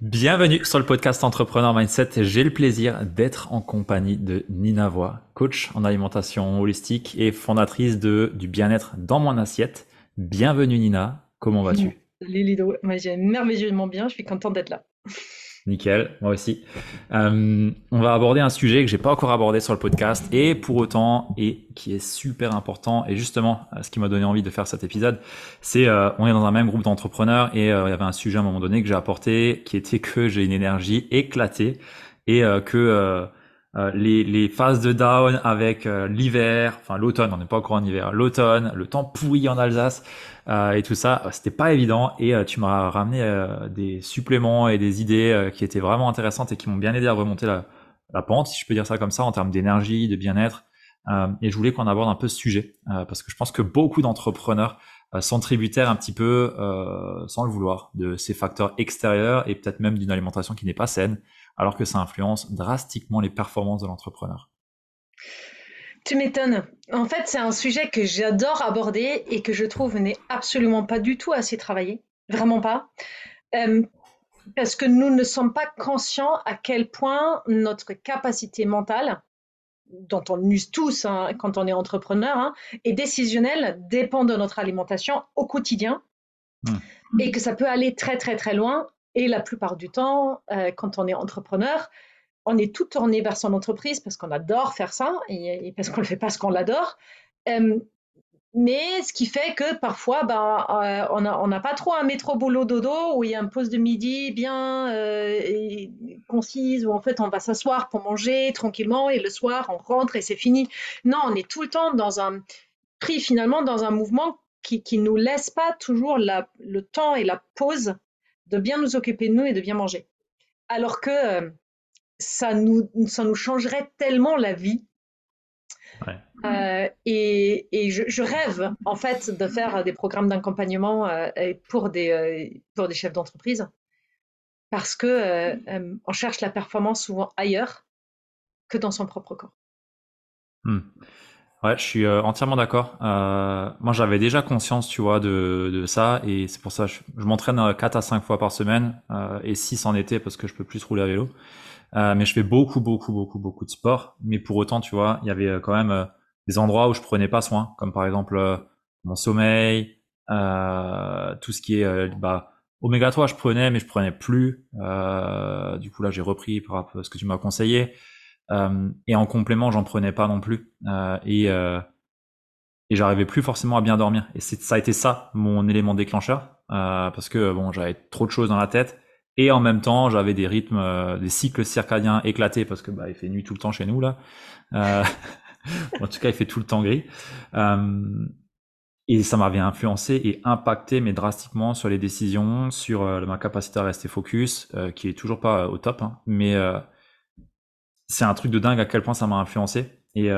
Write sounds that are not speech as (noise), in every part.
Bienvenue sur le podcast Entrepreneur Mindset. J'ai le plaisir d'être en compagnie de Nina Voix, coach en alimentation holistique et fondatrice de du bien-être dans mon assiette. Bienvenue Nina, comment vas-tu? Salut Lido, moi j'ai merveilleusement bien, je suis contente d'être là. Nickel, moi aussi. Euh, on va aborder un sujet que j'ai pas encore abordé sur le podcast et pour autant et qui est super important et justement euh, ce qui m'a donné envie de faire cet épisode, c'est euh, on est dans un même groupe d'entrepreneurs et il y avait un sujet à un moment donné que j'ai apporté qui était que j'ai une énergie éclatée et que les, les, phases de down avec l'hiver, enfin l'automne, on n'est pas encore en hiver, l'automne, le temps pourri en Alsace, euh, et tout ça, euh, c'était pas évident. Et euh, tu m'as ramené des suppléments et des idées qui étaient vraiment intéressantes et qui m'ont bien aidé à remonter la, pente, si je peux dire ça comme ça, en termes d'énergie, de bien-être. et je voulais qu'on aborde un peu ce sujet parce que je pense que beaucoup d'entrepreneurs sont tributaires un petit peu, sans le vouloir, de ces facteurs extérieurs et peut-être même d'une alimentation qui n'est pas saine, alors que ça influence drastiquement les performances de l'entrepreneur. Tu m'étonnes. En fait, c'est un sujet que j'adore aborder et que je trouve n'est absolument pas du tout assez travaillé. Vraiment pas. Euh, parce que nous ne sommes pas conscients à quel point notre capacité mentale, dont on use tous hein, quand on est entrepreneur, hein, et décisionnelle, dépend de notre alimentation au quotidien. Mmh. Et que ça peut aller très très très loin. Et la plupart du temps, euh, quand on est entrepreneur, on est tout tourné vers son entreprise parce qu'on adore faire ça et, parce qu'on le fait parce qu'on l'adore. Euh, mais ce qui fait que parfois, ben, euh, on n'a pas trop un métro boulot dodo où il y a un poste de midi bien euh, concise où en fait on va s'asseoir pour manger tranquillement et le soir on rentre et c'est fini. Non, on est tout le temps dans un pris finalement dans un mouvement qui ne nous laisse pas toujours le temps et la pause de bien nous occuper de nous et de bien manger. Alors que ça nous, ça nous changerait tellement la vie. Euh, et, et je, rêve en fait de faire des programmes d'accompagnement euh, pour, des, euh, pour des chefs d'entreprise parce que on cherche la performance souvent ailleurs que dans son propre corps. Hmm. Ouais, je suis entièrement d'accord. moi, j'avais déjà conscience, tu vois, de, de ça, et c'est pour ça que je, m'entraîne 4 à 5 fois par semaine, et 6 en été parce que je peux plus rouler à vélo. Euh, mais je fais beaucoup, beaucoup, beaucoup, beaucoup de sport. Mais pour autant, tu vois, il y avait euh, quand même euh, des endroits où je prenais pas soin, comme par exemple mon sommeil, tout ce qui est bah, oméga 3, je prenais, mais je prenais plus. du coup, là, j'ai repris par rapport à ce que tu m'as conseillé. Et en complément, j'en prenais pas non plus. et et j'arrivais plus forcément à bien dormir. Et ça a été ça mon élément déclencheur, parce que bon, j'avais trop de choses dans la tête et en même temps, j'avais des rythmes, euh, des cycles circadiens éclatés parce que bah, il fait nuit tout le temps chez nous là. Euh, (laughs) en tout cas, il fait tout le temps gris. Euh, et ça m'avait influencé et impacté, mais drastiquement, sur les décisions, sur euh, ma capacité à rester focus, euh, qui est toujours pas au top. Hein, mais c'est un truc de dingue à quel point ça m'a influencé. Et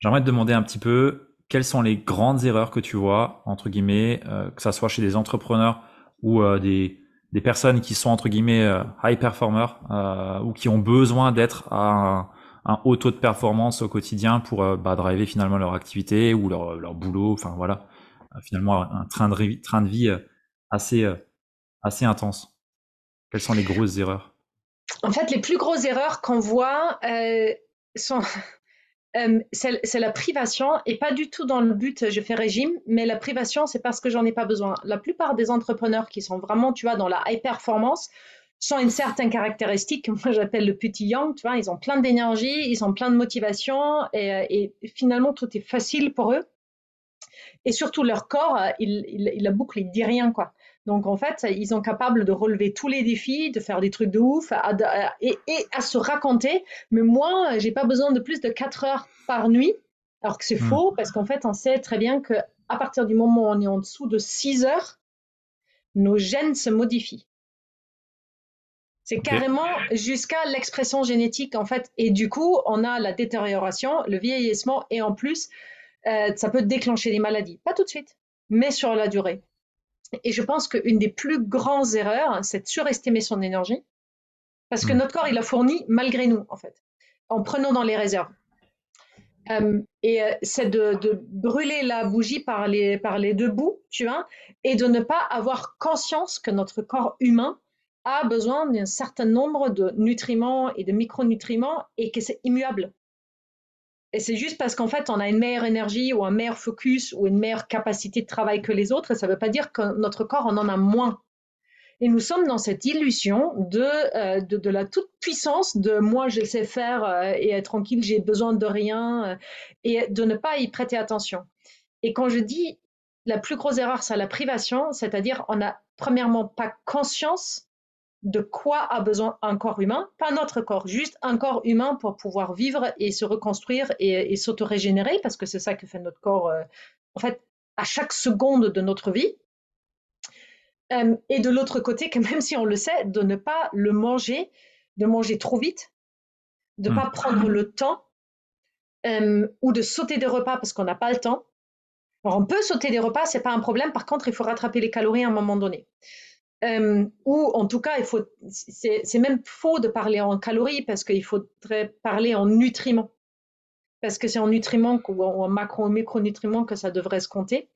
j'aimerais te demander un petit peu quelles sont les grandes erreurs que tu vois, entre guillemets, que ça soit chez des entrepreneurs ou des des personnes qui sont entre guillemets euh, high performers euh, ou qui ont besoin d'être à un, haut taux de performance au quotidien pour euh, bah, driver finalement leur activité ou leur, leur boulot, enfin voilà, finalement un train de, train de vie assez, assez intense. Quelles sont les grosses erreurs? En fait, les plus grosses erreurs qu'on voit sont (laughs) euh, c'est la privation et pas du tout dans le but je fais régime, mais la privation c'est parce que j'en ai pas besoin. La plupart des entrepreneurs qui sont vraiment, tu vois, dans la high performance sont une certaine caractéristique, (laughs) moi j'appelle le petit yang, tu vois, ils ont plein d'énergie, ils ont plein de motivation et, finalement tout est facile pour eux. Et surtout leur corps, il, il, il a boucle, il dit rien quoi. Donc en fait, ils sont capables de relever tous les défis, de faire des trucs de ouf et, à se raconter. Mais moi, j'ai pas besoin de plus de 4 heures par nuit. Alors que c'est hmm. faux parce qu'en fait, on sait très bien que à partir du moment où on est en dessous de 6 heures, nos gènes se modifient. C'est carrément jusqu'à l'expression génétique en fait. Et du coup, on a la détérioration, le vieillissement et en plus, euh, ça peut déclencher des maladies. Pas tout de suite, mais sur la durée. Et je pense qu'une des plus grandes erreurs, c'est de surestimer son énergie, parce que mm. notre corps, il a fourni malgré nous, en fait, en prenant dans les réserves. Euh, et euh, c'est de, brûler la bougie par les, par les deux bouts, tu vois, et de ne pas avoir conscience que notre corps humain a besoin d'un certain nombre de nutriments et de micronutriments et que c'est immuable. Et c'est juste parce qu'en fait, on a une meilleure énergie ou un meilleur focus ou une meilleure capacité de travail que les autres. Et ça ne veut pas dire que notre corps en en a moins. Et nous sommes dans cette illusion de, euh, de, la toute-puissance de moi, je sais faire euh, et être tranquille, j'ai besoin de rien, euh, et de ne pas y prêter attention. Et quand je dis la plus grosse erreur, c'est la privation, c'est-à-dire on n'a premièrement pas conscience de quoi a besoin un corps humain, pas notre corps, juste un corps humain pour pouvoir vivre et se reconstruire et, et s'auto-régénérer, parce que c'est ça que fait notre corps, en fait, à chaque seconde de notre vie. Euh, et de l'autre côté, que même si on le sait, de ne pas le manger, de manger trop vite, de ne pas hmm. prendre le temps, euh, ou de sauter des repas parce qu'on n'a pas le temps. Alors, on peut sauter des repas, c'est pas un problème. Par contre, il faut rattraper les calories à un moment donné. Euh, ou en tout cas, il faut, c'est même faux de parler en calories parce qu'il faudrait parler en nutriments. Parce que c'est en nutriments ou en macro micronutriments que ça devrait se compter.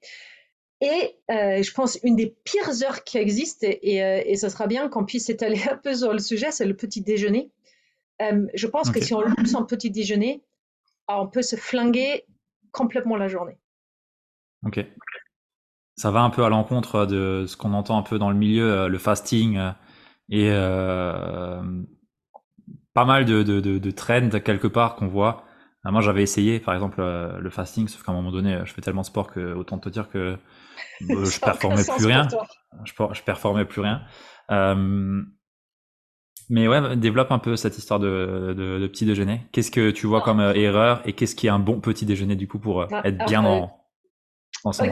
Et euh, je pense une des pires heures qui existent, et, euh, et, ce sera bien qu'on puisse étaler (laughs) un peu sur le sujet, c'est le petit déjeuner. Euh, je pense que si on loupe son petit déjeuner, on peut se flinguer complètement la journée. Ok. Ça va un peu à l'encontre de ce qu'on entend un peu dans le milieu, le fasting et pas mal de, de, de, de trends quelque part qu'on voit. Moi, j'avais essayé, par exemple, le fasting, sauf qu'à un moment donné, je fais tellement de sport que autant te dire que euh, (laughs) je performais plus rien. Je, je, performais plus rien. Euh, mais ouais, développe un peu cette histoire de, de, petit déjeuner. Qu'est-ce que tu vois ah. comme euh, erreur et qu'est-ce qui est un bon petit déjeuner du coup pour ah, être bien dans, dans son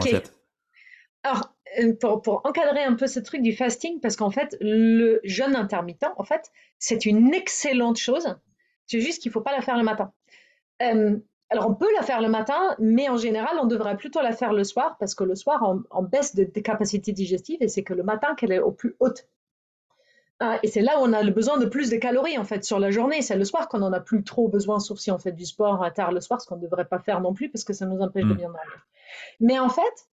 Alors, pour, pour, encadrer un peu ce truc du fasting, parce qu'en fait, le jeûne intermittent, en fait, c'est une excellente chose. C'est juste qu'il ne faut pas la faire le matin. Alors, on peut la faire le matin, mais en général, on devrait plutôt la faire le soir, parce que le soir, on, baisse de, capacité digestive, et c'est que le matin qu'elle est au plus haute. Ah, et c'est là où on a le besoin de plus de calories, en fait, sur la journée. C'est le soir qu'on n'en a plus trop besoin, sauf si on fait du sport tard le soir, ce qu'on ne devrait pas faire non plus, parce que ça nous empêche de mm. bien dormir. Mais en fait,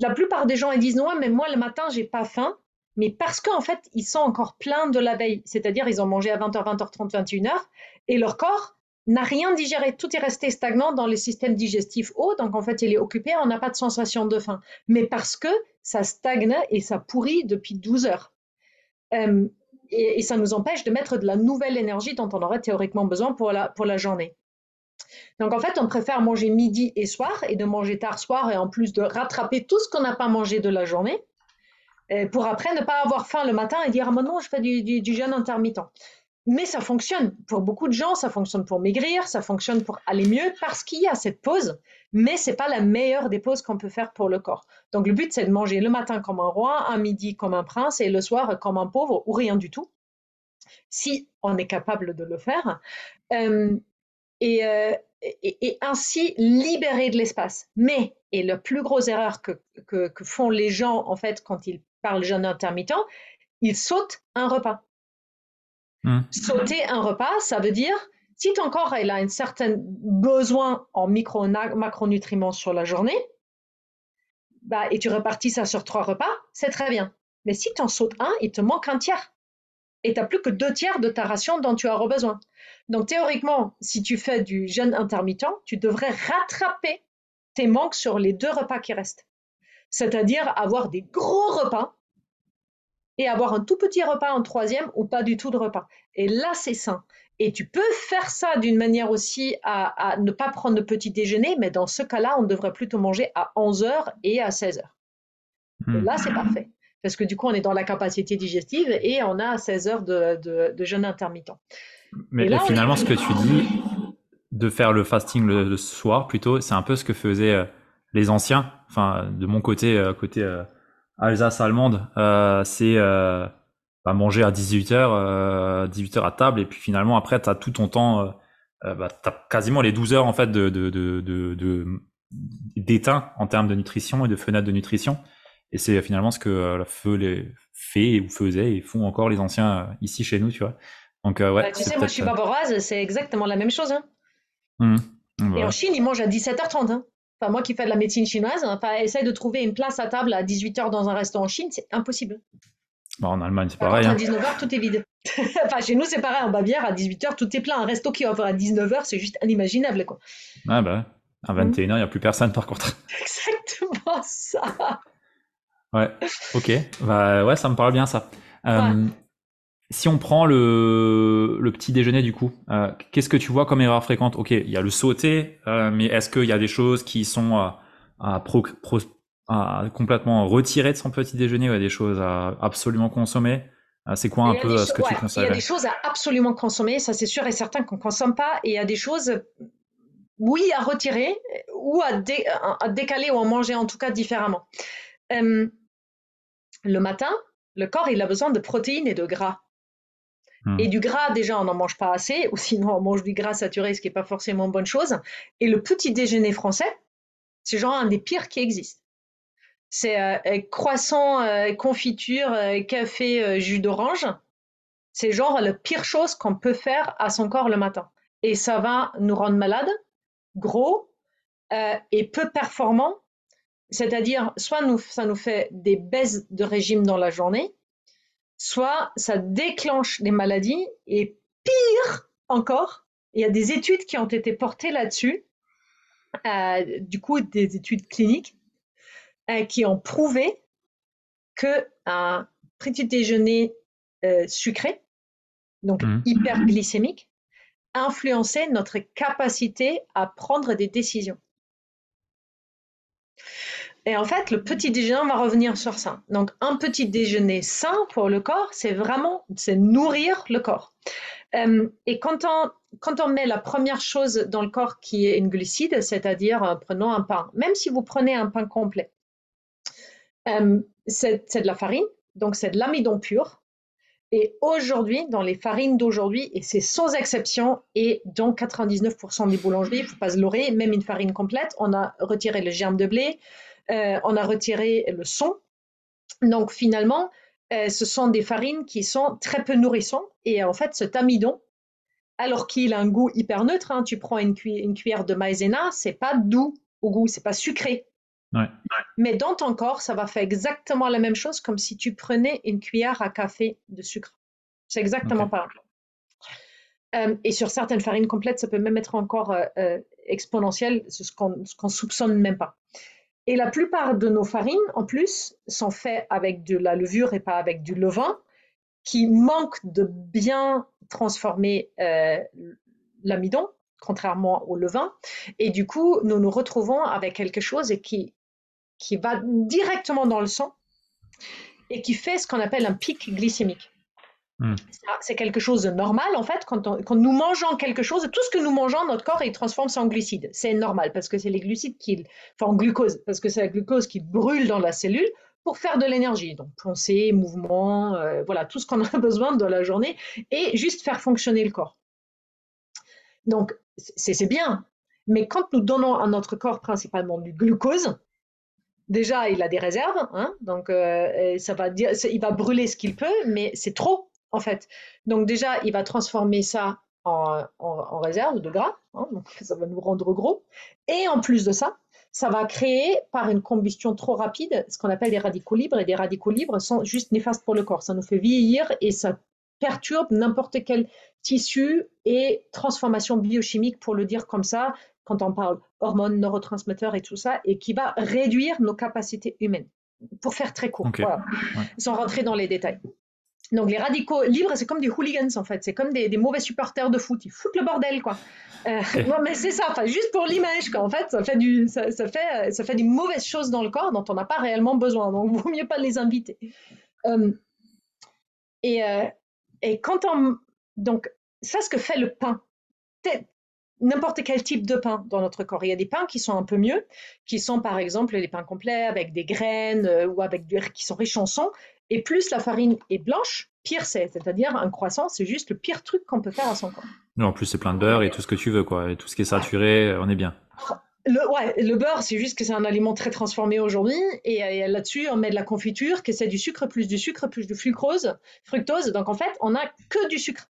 la plupart des gens, disent, non, mais moi, le matin, j'ai pas faim. Mais parce qu'en fait, ils sont encore pleins de la veille, c'est-à-dire ils ont mangé à 20h, 20h30, 21h, et leur corps, n'a rien digéré, tout est resté stagnant dans le système digestif haut, donc en fait il est occupé, on n'a pas de sensation de faim, mais parce que ça stagne et ça pourrit depuis 12 heures. Euh, et, ça nous empêche de mettre de la nouvelle énergie dont on aurait théoriquement besoin pour la journée. Donc en fait, on préfère manger midi et soir et de manger tard soir et en plus de rattraper tout ce qu'on n'a pas mangé de la journée euh, pour après ne pas avoir faim le matin et dire ah, non, je fais du, jeûne intermittent. Mais ça fonctionne. Pour beaucoup de gens, ça fonctionne pour maigrir, ça fonctionne pour aller mieux parce qu'il y a cette pause, mais c'est pas la meilleure des pauses qu'on peut faire pour le corps. Donc le but, c'est de manger le matin comme un roi, un midi comme un prince et le soir comme un pauvre ou rien du tout, si on est capable de le faire. Euh, euh, et, ainsi libérer de l'espace. Mais, et la plus grosse erreur que, que, que font les gens, en fait, quand ils parlent jeûne intermittent, ils sautent un repas. Hmm. Sauter un repas, ça veut dire, si ton corps a un certain besoin en micro macronutriments sur la journée, bah, et tu repartis ça sur trois repas, c'est très bien. Mais si tu en sautes un, il te manque un tiers. Et tu n'as plus que deux tiers de ta ration dont tu as besoin. Donc théoriquement, si tu fais du jeûne intermittent, tu devrais rattraper tes manques sur les deux repas qui restent. C'est-à-dire avoir des gros repas et avoir un tout petit repas en troisième ou pas du tout de repas. Et là, c'est sain. Et tu peux faire ça d'une manière aussi à, ne pas prendre de petit déjeuner, mais dans ce cas-là, on devrait plutôt manger à 11h et à 16h. Hmm. là, c'est parfait. Parce que du coup, on est dans la capacité digestive et on a 16 heures de, jeûne intermittent. Mais finalement, ce que tu dis, (laughs) de faire le fasting le, soir plutôt, c'est un peu ce que faisaient euh, les anciens. Enfin, de mon côté, euh, côté euh, Alsace allemande, euh, c'est euh, bah, manger à 18h, euh, 18h à table, et puis finalement après tu as tout ton temps, bah, tu as quasiment les 12 heures en fait de, d'éteint en termes de nutrition et de fenêtre de nutrition. Et c'est finalement ce que la feu les fait ou faisait et font encore les anciens ici chez nous, tu vois. Donc ouais. Bah, tu sais, moi je suis bavaroise, c'est exactement la même chose. Hein. Mmh. Et en Chine, ils mangent à 17h30. Hein moi qui fais de la médecine chinoise, enfin, essaye de trouver une place à table à 18h dans un restaurant en Chine, c'est impossible. Bah, en Allemagne, c'est pareil. À 19h, hein. tout est vide. (laughs) enfin, chez nous, c'est pareil. En Bavière, à 18h, tout est plein. Un resto qui ouvre à 19h, c'est juste inimaginable. Quoi. Ah bah, à 21h, il n'y a plus personne, par contre. (laughs) Exactement ça. Ouais, ok. Bah, ouais, ça me parle bien, ça. Euh, si on prend le, le, petit déjeuner, du coup, euh, qu'est-ce que tu vois comme erreur fréquente? Ok, il y a le sauté, euh, mais est-ce qu'il y a des choses qui sont à, à pro, pro, à complètement retirer de son petit déjeuner ou des choses à absolument consommer? C'est quoi un peu ce que tu conseilles Il y a des choses à absolument consommer, ça c'est sûr et certain qu'on ne consomme pas, et il y a des choses, oui, à retirer ou à, à décaler ou à manger en tout cas différemment. Euh, le matin, le corps il a besoin de protéines et de gras. Hmm. Et du gras, déjà, on n'en mange pas assez, ou sinon on mange du gras saturé, ce qui n'est pas forcément une bonne chose. Et le petit déjeuner français, c'est genre un des pires qui existent c'est euh, croissant, euh, confiture, euh, café, jus d'orange. C'est genre la pire chose qu'on peut faire à son corps le matin. Et ça va nous rendre malades, gros et peu performants. C'est-à-dire, soit nous, ça nous fait des baisses de régime dans la journée, soit ça déclenche des maladies. Et pire encore, il y a des études qui ont été portées là-dessus, du coup des études cliniques, euh, qui ont prouvé que un petit déjeuner euh, sucré, donc mmh. hyperglycémique, influençait notre capacité à prendre des décisions. Et en fait, le petit déjeuner, on va revenir sur ça. Donc, un petit déjeuner sain pour le corps, c'est vraiment, c'est nourrir le corps. Euh, et quand on, quand on met la première chose dans le corps qui est une glucide, c'est-à-dire prenons un pain, même si vous prenez un pain complet, euh, c'est de la farine, donc c'est de l'amidon pur. Et aujourd'hui, dans les farines d'aujourd'hui, et c'est sans exception, et dans 99% des boulangeries, il ne faut pas se leurrer, même une farine complète, on a retiré le germe de blé, euh, on a retiré le son. Donc finalement, euh, ce sont des farines qui sont très peu nourrissantes. Et en fait, cet amidon, alors qu'il a un goût hyper neutre, hein, tu prends une, une cuillère de maïzena, c'est pas doux au goût, c'est pas sucré. Mais dans ton corps, ça va faire exactement la même chose comme si tu prenais une cuillère à café de sucre. C'est exactement pareil. Euh, et sur certaines farines complètes, ça peut même être encore euh, euh, exponentiel, ce qu'on ne soupçonne même pas. Et la plupart de nos farines, en plus, sont faites avec de la levure et pas avec du levain, qui manque de bien transformer l'amidon, contrairement au levain. Et du coup, nous nous retrouvons avec quelque chose qui qui va directement dans le sang et qui fait ce qu'on appelle un pic glycémique. Hmm. C'est quelque chose de normal en fait. Quand, nous mangeons quelque chose, tout ce que nous mangeons, notre corps il transforme ça en glucides. C'est normal parce que c'est les glucides qui, enfin en glucose, parce que c'est la glucose qui brûle dans la cellule pour faire de l'énergie. Donc pensée, mouvement, euh, voilà tout ce qu'on a (laughs) besoin dans la journée et juste faire fonctionner le corps. Donc c'est bien, mais quand nous donnons à notre corps principalement du glucose, déjà, il a des réserves, hein, donc euh, ça va il va brûler ce qu'il peut, mais c'est trop en fait. Donc déjà, il va transformer ça en, réserve de gras, hein, donc (laughs) ça va nous rendre gros. Et en plus de ça, ça va créer par une combustion trop rapide ce qu'on appelle des radicaux libres. Et des radicaux libres sont juste néfastes pour le corps. Ça nous fait vieillir et ça perturbe n'importe quel tissu et transformation biochimique, pour le dire comme ça, quand on parle hormones, neurotransmetteurs et tout ça, et qui va réduire nos capacités humaines. Pour faire très court, sans rentrer dans les détails. Donc les radicaux libres, c'est comme des hooligans en fait, c'est comme des, mauvais supporters de foot, ils foutent le bordel quoi. Euh, non mais c'est ça, enfin, juste pour l'image quoi. En fait, ça fait du, ça, fait, ça fait des mauvaises choses dans le corps dont on n'a pas réellement besoin, donc il vaut mieux pas les inviter. Euh, et, euh, et quand on, donc ça, ce que fait le pain, n'importe quel type de pain dans notre corps. Il y a des pains qui sont un peu mieux, qui sont par exemple les pains complets avec des graines euh, ou avec du, qui sont riches en sang. Et plus la farine est blanche, pire c'est. C'est-à-dire un croissant, c'est juste le pire truc qu'on peut faire à son corps. en plus c'est plein de beurre et tout ce que tu veux quoi, et tout ce qui est saturé, euh, on est bien. Le, ouais, le beurre, c'est juste que c'est un aliment très transformé aujourd'hui. Et, euh, là-dessus, on met de la confiture, que c'est du sucre, plus du sucre, plus de fructose. fructose. Donc en fait, on n'a que du sucre,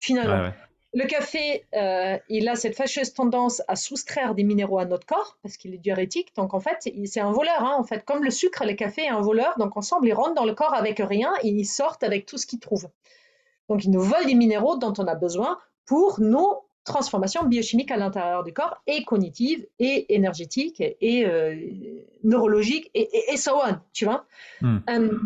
finalement Le café, euh, il a cette fâcheuse tendance à soustraire des minéraux à notre corps parce qu'il est diurétique. Donc en fait, c'est un voleur. Hein, en fait, comme le sucre, le café est un voleur. Donc ensemble, ils rentrent dans le corps avec rien et ils sortent avec tout ce qu'ils trouvent. Donc ils nous volent des minéraux dont on a besoin pour nos transformations biochimiques à l'intérieur du corps et cognitives et énergétiques et, euh, neurologiques et, et, so on, tu vois. Hmm. Euh,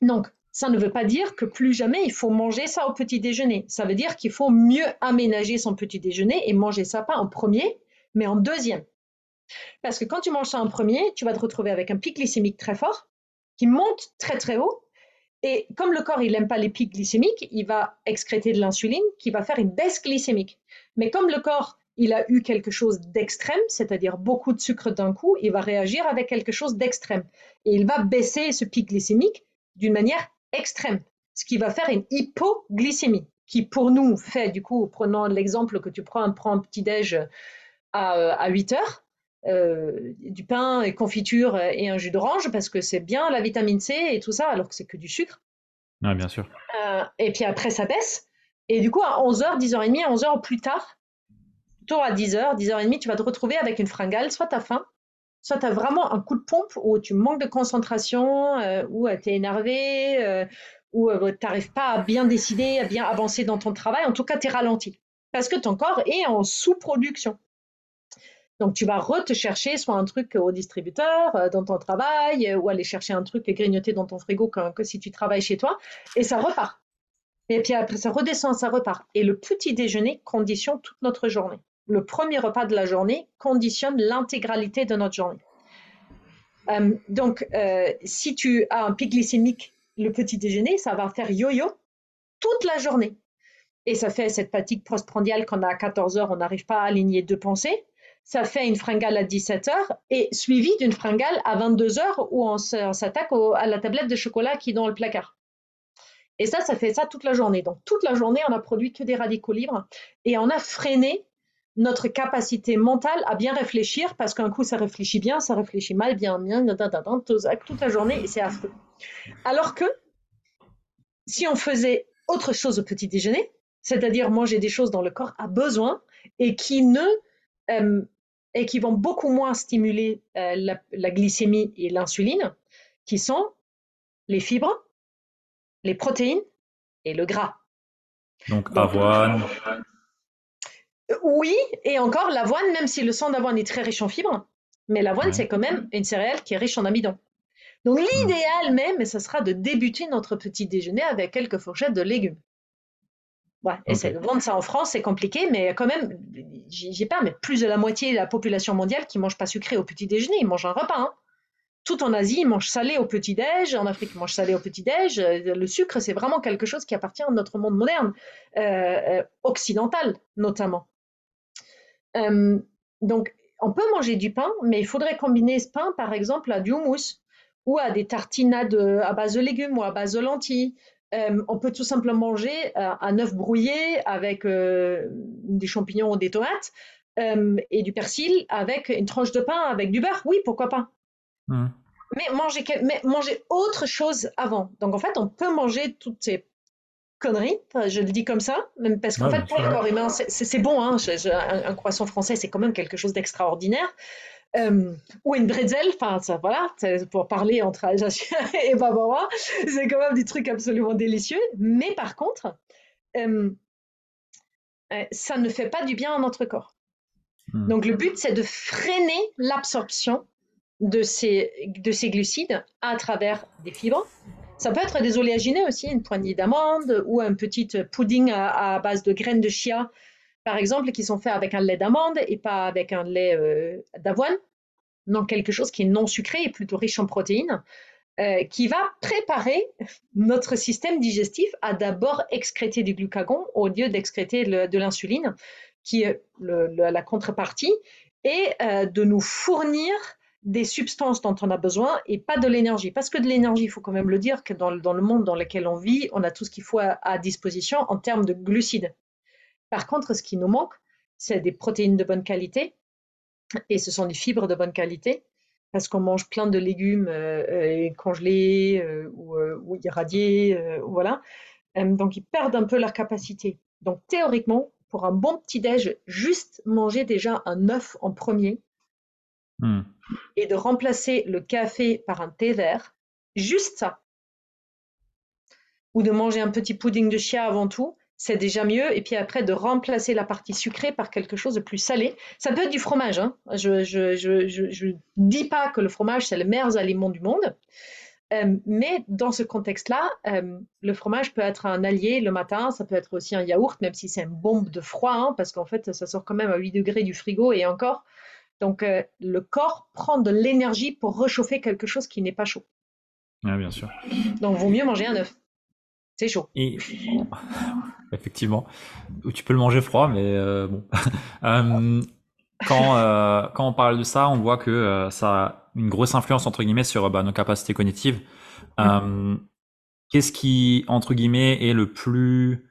donc ça ne veut pas dire que plus jamais il faut manger ça au petit déjeuner. Ça veut dire qu'il faut mieux aménager son petit déjeuner et manger ça pas en premier, mais en deuxième. Parce que quand tu manges ça en premier, tu vas te retrouver avec un pic glycémique très fort qui monte très très haut. Et comme le corps il n'aime pas les pics glycémiques, il va excréter de l'insuline qui va faire une baisse glycémique. Mais comme le corps il a eu quelque chose d'extrême, c'est-à-dire beaucoup de sucre d'un coup, il va réagir avec quelque chose d'extrême. Et il va baisser ce pic glycémique d'une manière extrême, ce qui va faire une hypoglycémie, qui pour nous fait, du coup, prenant l'exemple que tu prends, prends un petit-déj à, à 8 heures, euh, du pain et confiture et un jus d'orange, parce que c'est bien la vitamine C et tout ça, alors que c'est que du sucre. Oui, bien sûr. Euh, et puis après, ça baisse. Et du coup, à 11h, 10h30, 11h plus tard, plutôt à 10h, 10h30, tu vas te retrouver avec une fringale, soit tu as faim, soit tu as vraiment un coup de pompe où tu manques de concentration, euh, ou tu es énervé, euh, ou euh, tu n'arrives pas à bien décider, à bien avancer dans ton travail. En tout cas, tu es ralenti parce que ton corps est en sous-production. Donc, tu vas re-te chercher soit un truc au distributeur, dans ton travail, ou aller chercher un truc grignoter dans ton frigo que, si tu travailles chez toi, et ça repart. Et puis après, ça redescend, ça repart. Et le petit déjeuner conditionne toute notre journée le premier repas de la journée conditionne l'intégralité de notre journée. Euh, donc, euh, si tu as un pic glycémique le petit déjeuner, ça va faire yo-yo toute la journée. Et ça fait cette fatigue postprandiale qu'on a à 14 heures, on n'arrive pas à aligner deux pensées. Ça fait une fringale à 17 heures et suivi d'une fringale à 22 heures où on s'attaque à la tablette de chocolat qui est dans le placard. Et ça, ça fait ça toute la journée. Donc, toute la journée, on a produit que des radicaux libres et on a freiné notre capacité mentale à bien réfléchir, parce qu'un coup ça réfléchit bien, ça réfléchit mal, bien, bien, toute la journée, et c'est affreux. Alors que si on faisait autre chose au petit déjeuner, c'est-à-dire manger des choses dont le corps a besoin et qui ne euh, et qui vont beaucoup moins stimuler euh, la, la, glycémie et l'insuline, qui sont les fibres, les protéines et le gras. Donc avoine, oui, et encore l'avoine, même si le sang d'avoine est très riche en fibres, mais l'avoine, c'est quand même une céréale qui est riche en amidon. Donc l'idéal même, ce sera de débuter notre petit déjeuner avec quelques fourchettes de légumes. Ouais, et de vendre ça en France, c'est compliqué, mais quand même, j'ai pas, mais plus de la moitié de la population mondiale qui mange pas sucré au petit déjeuner, ils mangent un repas. Hein. Tout en Asie, ils mangent salé au petit déj, en Afrique, ils mangent salé au petit déj. Le sucre, c'est vraiment quelque chose qui appartient à notre monde moderne, euh, euh, occidental notamment. Euh, donc, on peut manger du pain, mais il faudrait combiner ce pain, par exemple, à du houmous ou à des tartinades à base de légumes ou à base de lentilles. Euh, on peut tout simplement manger euh, un œuf brouillé avec des champignons ou des tomates et du persil avec une tranche de pain avec du beurre. Oui, pourquoi pas mmh. mais, manger, mais manger autre chose avant. Donc en fait, on peut manger toutes ces connerie, je le dis comme ça, même parce qu'en fait, pour le corps humain, c'est bon, hein, un, croissant français, c'est quand même quelque chose d'extraordinaire. Euh, ou une bretzel, enfin, voilà, pour parler entre Alsacien (laughs) et Bavarois, c'est quand même des trucs absolument délicieux. Mais par contre, euh, euh, ça ne fait pas du bien à notre corps. Hmm. Donc, le but, c'est de freiner l'absorption de ces, de ces glucides à travers des fibres, ça peut être des oléagineux aussi, une poignée d'amandes ou un petit pudding à, base de graines de chia, par exemple, qui sont faits avec un lait d'amande et pas avec un lait euh, d'avoine. Donc quelque chose qui est non sucré et plutôt riche en protéines, euh, qui va préparer notre système digestif à d'abord excréter du glucagon au lieu d'excréter de l'insuline, qui est la contrepartie, et euh, de nous fournir des substances dont on a besoin et pas de l'énergie. Parce que de l'énergie, il faut quand même le dire, que dans, le monde dans lequel on vit, on a tout ce qu'il faut à, disposition en termes de glucides. Par contre, ce qui nous manque, c'est des protéines de bonne qualité et ce sont des fibres de bonne qualité parce qu'on mange plein de légumes euh, euh, congelés euh, ou, ou, irradiés, voilà. donc ils perdent un peu leur capacité. Donc théoriquement, pour un bon petit-déj, juste manger déjà un œuf en premier hmm. et de remplacer le café par un thé vert, juste ça. Ou de manger un petit pudding de chia avant tout, c'est déjà mieux. Et puis après, de remplacer la partie sucrée par quelque chose de plus salé. Ça peut être du fromage. Hein. Je ne dis pas que le fromage, c'est le meilleur aliment du monde. Euh, mais dans ce contexte-là, euh, le fromage peut être un allié le matin, ça peut être aussi un yaourt, même si c'est une bombe de froid, hein, parce qu'en fait, ça sort quand même à 8 degrés du frigo et encore. Donc, euh, le corps prend de l'énergie pour réchauffer quelque chose qui n'est pas chaud. Oui, bien sûr. Donc, vaut mieux manger un œuf. C'est chaud. Et, (laughs) effectivement. Tu peux le manger froid, mais bon. (laughs) quand, quand on parle de ça, on voit que ça une grosse influence entre guillemets sur bah, nos capacités cognitives. Euh, qu'est-ce qui entre guillemets est le plus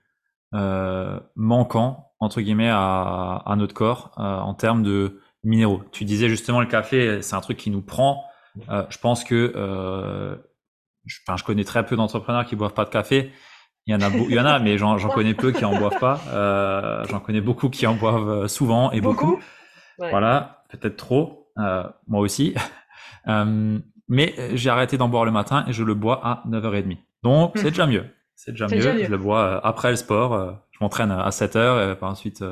euh, manquant entre guillemets à, à notre corps euh, en termes de minéraux Tu disais justement le café, c'est un truc qui nous prend. je pense que je, enfin, je connais très peu d'entrepreneurs qui boivent pas de café. Il y en a, il y en a, mais j'en connais peu qui en boivent pas. j'en connais beaucoup qui en boivent souvent et beaucoup. Voilà, peut-être trop. moi aussi. (laughs) Euh, mais euh, j'ai arrêté d'en boire le matin et je le bois à 9h30. Donc, c'est déjà mieux. C'est déjà, mieux. Je le bois euh, après le sport. Je m'entraîne à 7h et par ensuite,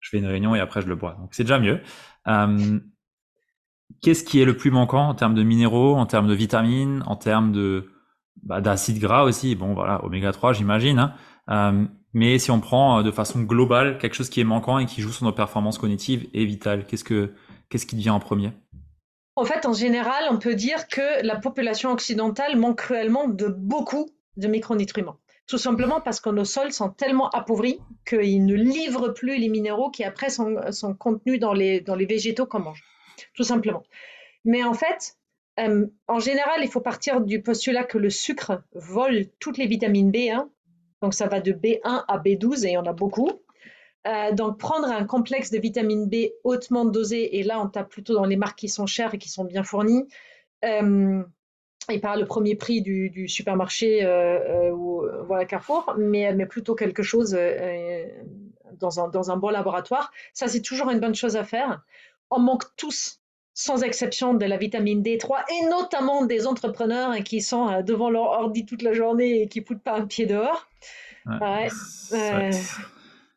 je fais une réunion et après, je le bois. Donc, c'est déjà mieux. Qu'est-ce qui est le plus manquant en termes de minéraux, en termes de vitamines, en termes de bah, d'acides gras aussi? Bon, voilà, oméga 3, j'imagine. Hein. mais si on prend de façon globale quelque chose qui est manquant et qui joue sur nos performances cognitives et vitales, qu'est-ce que qu'est-ce qui devient en premier? En fait, en général, on peut dire que la population occidentale manque cruellement de beaucoup de micronutriments. Tout simplement parce que nos sols sont tellement appauvris qu'ils ne livrent plus les minéraux qui après sont, contenus dans les, dans les végétaux qu'on mange. Tout simplement. Mais en fait, euh, en général, il faut partir du postulat que le sucre vole toutes les vitamines B1. Hein. Donc ça va de B1 à B12 et il y en a beaucoup. Euh, donc, prendre un complexe de vitamine B hautement dosé, et là, on tape plutôt dans les marques qui sont chères et qui sont bien fournies, euh, et pas le premier prix du, supermarché euh, ou voilà Carrefour, mais, mais plutôt quelque chose dans un, dans, un, bon laboratoire. Ça, c'est toujours une bonne chose à faire. On manque tous, sans exception, de la vitamine D3, et notamment des entrepreneurs qui sont devant leur ordi toute la journée et qui ne foutent pas un pied dehors. Ouais.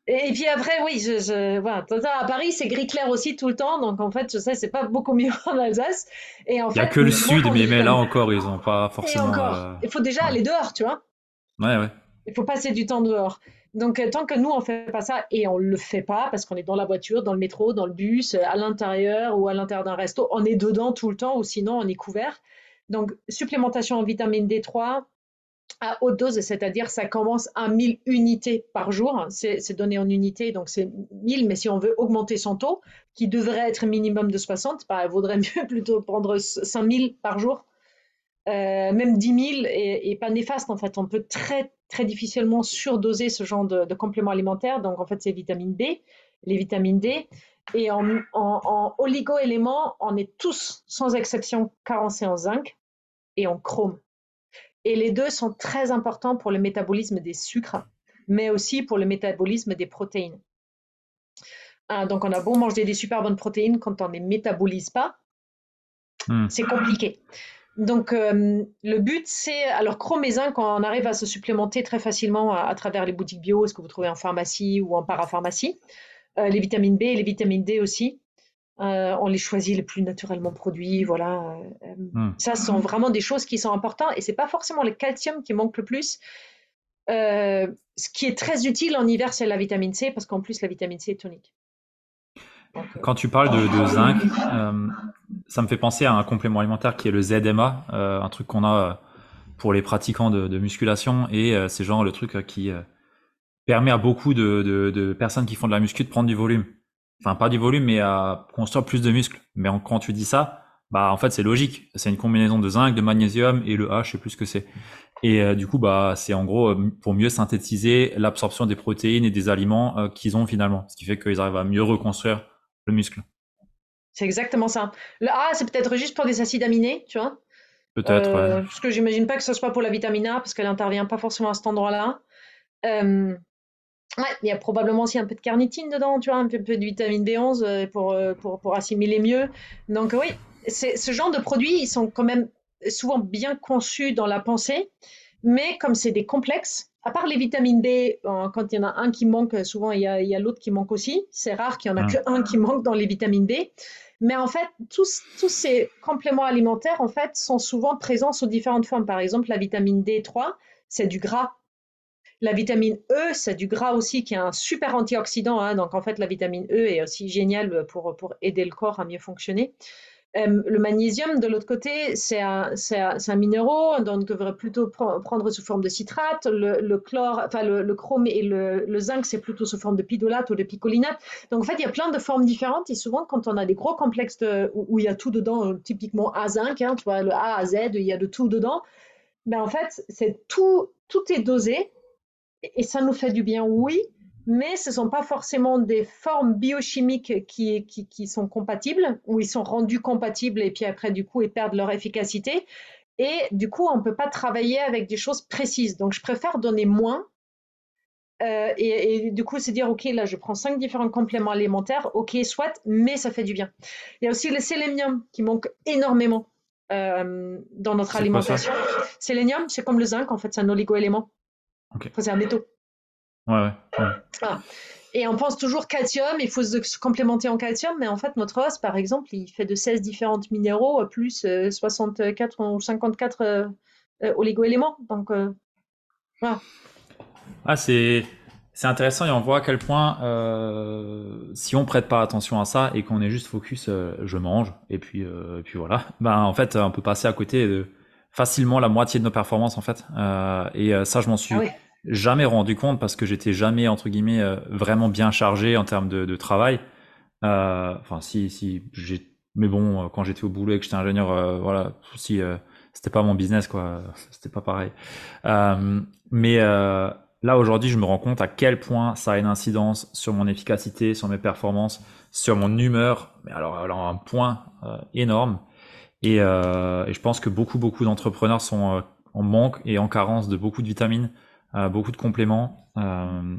Et, puis après, oui, je, je voilà, à Paris, c'est gris clair aussi tout le temps, donc en fait, je sais, c'est pas beaucoup mieux (laughs) en Alsace. Et en Il n'y a que le sud, mais, mais là encore, ils n'ont pas forcément. encore, euh, il faut déjà aller dehors, tu vois. Ouais, ouais. Il faut passer du temps dehors. Donc, euh, tant que nous, on fait pas ça, et on le fait pas, parce qu'on est dans la voiture, dans le métro, dans le bus, à l'intérieur ou à l'intérieur d'un resto, on est dedans tout le temps, ou sinon, on est couvert. Donc, supplémentation en vitamine D3, à haute dose, c'est-à-dire ça commence à 1000 unités par jour. C'est donné en unités, donc c'est 1000, mais si on veut augmenter son taux, qui devrait être minimum de 60, bah, vaudrait mieux (laughs) plutôt prendre 5000 par jour. Euh, même 10 000 est, pas néfaste en fait. On peut très très difficilement surdoser ce genre de, compléments alimentaires. Donc en fait c'est vitamine B, les vitamines D. Et en, en, en oligo-éléments, on est tous sans exception carencés en zinc et en chrome. Et les deux sont très importants pour le métabolisme des sucres, mais aussi pour le métabolisme des protéines. Ah, donc, on a beau manger des super bonnes protéines quand on ne les métabolise pas, hmm. c'est compliqué. Donc, euh, le but, c'est. Alors, et zinc, on arrive à se supplémenter très facilement à, travers les boutiques bio, ce que vous trouvez en pharmacie ou en parapharmacie. Euh, les vitamines B et les vitamines D aussi. Euh, on les choisit les plus naturellement produits, voilà. Euh, hmm. Ça, sont vraiment des choses qui sont importantes et c'est pas forcément le calcium qui manque le plus. Euh, ce qui est très utile en hiver, c'est la vitamine C parce qu'en plus la vitamine C est tonique. Quand tu parles de, zinc, ça me fait penser à un complément alimentaire qui est le ZMA, un truc qu'on a pour les pratiquants de, musculation et c'est genre le truc qui permet à beaucoup de, de, personnes qui font de la muscu de prendre du volume enfin pas du volume, mais à construire plus de muscles. Mais quand tu dis ça, bah en fait c'est logique. C'est une combinaison de zinc, de magnésium et le H, je sais plus ce que c'est. Et euh, du coup, bah c'est en gros euh, pour mieux synthétiser l'absorption des protéines et des aliments euh, qu'ils ont finalement, ce qui fait qu'ils arrivent à mieux reconstruire le muscle. C'est exactement ça. Le A, c'est peut-être juste pour des acides aminés, tu vois. Peut-être. ouais. Parce que j'imagine pas que ce soit pour la vitamine A, parce qu'elle n'intervient pas forcément à cet endroit-là. Ouais, il y a probablement aussi un peu de carnitine dedans, tu vois, un peu, de vitamine B11 euh, pour, euh, pour, pour assimiler mieux. Donc oui, ce genre de produits, ils sont quand même souvent bien conçus dans la pensée, mais comme c'est des complexes, à part les vitamines B, quand il y en a un qui manque, souvent il y a, a l'autre qui manque aussi. C'est rare qu'il y en a qu'un que qui manque dans les vitamines B. Mais en fait, tous, tous ces compléments alimentaires, en fait, sont souvent présents sous différentes formes. Par exemple, la vitamine D3, c'est du gras. La vitamine E, c'est du gras aussi, qui est un super antioxydant. Hein. Donc, en fait, la vitamine E est aussi géniale pour, pour aider le corps à mieux fonctionner. Euh, le magnésium, de l'autre côté, c'est un, un, minéraux, donc on devrait plutôt prendre sous forme de citrate. Le, chlore, enfin le, chrome et le, zinc, c'est plutôt sous forme de pidolate ou de picolinate. Donc en fait, il y a plein de formes différentes. Et souvent, quand on a des gros complexes où, il y a tout dedans, euh, typiquement A zinc, hein, tu vois, le A à Z, il y a de tout dedans. Ben en fait, c'est tout, tout est dosé et ça nous fait du bien, oui, mais ce ne sont pas forcément des formes biochimiques qui, qui, sont compatibles, ou ils sont rendus compatibles et puis après, du coup, ils perdent leur efficacité. Et du coup, on ne peut pas travailler avec des choses précises. Donc, je préfère donner moins. Euh, et, du coup, c'est dire, OK, là, je prends cinq différents compléments alimentaires. OK, soit, mais ça fait du bien. Il y a aussi le sélénium qui manque énormément euh, dans notre alimentation. Sélénium, c'est comme le zinc, en fait, c'est un oligo-élément. C'est un métaux. Ouais, ah. Et on pense toujours calcium, il faut se complémenter en calcium, mais en fait, notre os, par exemple, il fait de 16 différents minéraux, plus 64 euh, ou 54 euh, euh, oligo-éléments. Donc, voilà. Ah, c'est. C'est intéressant et on voit à quel point si on prête pas attention à ça et qu'on est juste focus je mange et puis puis voilà ben en fait on peut passer à côté de facilement la moitié de nos performances en fait et ça je m'en suis ah jamais rendu compte parce que j'étais jamais entre guillemets euh, vraiment bien chargé en termes de, travail. Euh, enfin, si, si, j'ai, mais bon, euh, quand j'étais au boulot et que j'étais ingénieur, voilà, si c'était pas mon business, quoi, (laughs) c'était pas pareil. mais là aujourd'hui, je me rends compte à quel point ça a une incidence sur mon efficacité, sur mes performances, sur mon humeur. Mais alors, alors un point énorme. Et, je pense que beaucoup, beaucoup d'entrepreneurs sont en manque et en carence de beaucoup de vitamines euh, beaucoup de compléments, euh,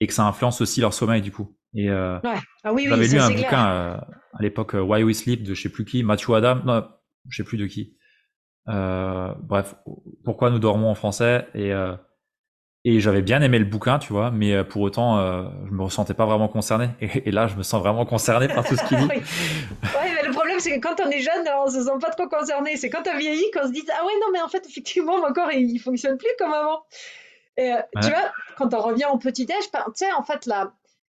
et que ça influence aussi leur sommeil du coup. Et euh, ouais. ah, oui, j'avais lu un bouquin à l'époque Why We Sleep de je sais plus qui, Matthew Adam, non, je sais plus de qui. bref, pourquoi nous dormons en français et et j'avais bien aimé le bouquin, tu vois, mais pour autant, euh, je me ressentais pas vraiment concerné. Et, là, je me sens vraiment concerné par tout ce qu'il dit. (laughs) oui. Ouais, mais le problème, c'est que quand on est jeune, on se sent pas trop concerné. C'est quand on vieillit qu'on se dit ah ouais non, mais en fait, effectivement, mon corps il, il fonctionne plus comme avant. Et, euh, Tu vois, quand on revient au petit-déj, ben, tu sais, en fait, la,